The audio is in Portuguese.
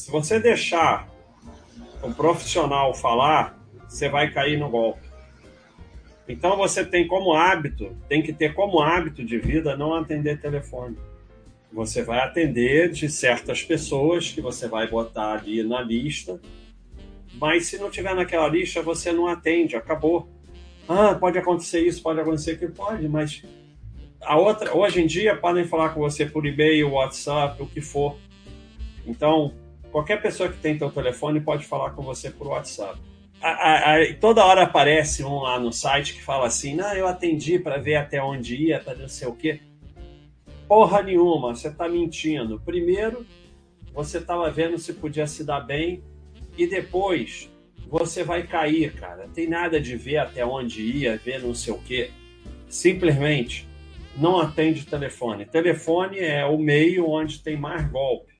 Se você deixar o profissional falar, você vai cair no golpe. Então você tem como hábito, tem que ter como hábito de vida não atender telefone. Você vai atender de certas pessoas que você vai botar ali na lista, mas se não tiver naquela lista, você não atende, acabou. Ah, pode acontecer isso, pode acontecer que pode, mas a outra, hoje em dia podem falar com você por e-mail, WhatsApp, o que for. Então, qualquer pessoa que tem teu telefone pode falar com você por WhatsApp. A, a, a, toda hora aparece um lá no site que fala assim: não, eu atendi para ver até onde ia, para não sei o quê. Porra nenhuma, você está mentindo. Primeiro, você estava vendo se podia se dar bem, e depois você vai cair, cara. Tem nada de ver até onde ia, ver não sei o quê. Simplesmente não atende telefone. Telefone é o meio onde tem mais golpe.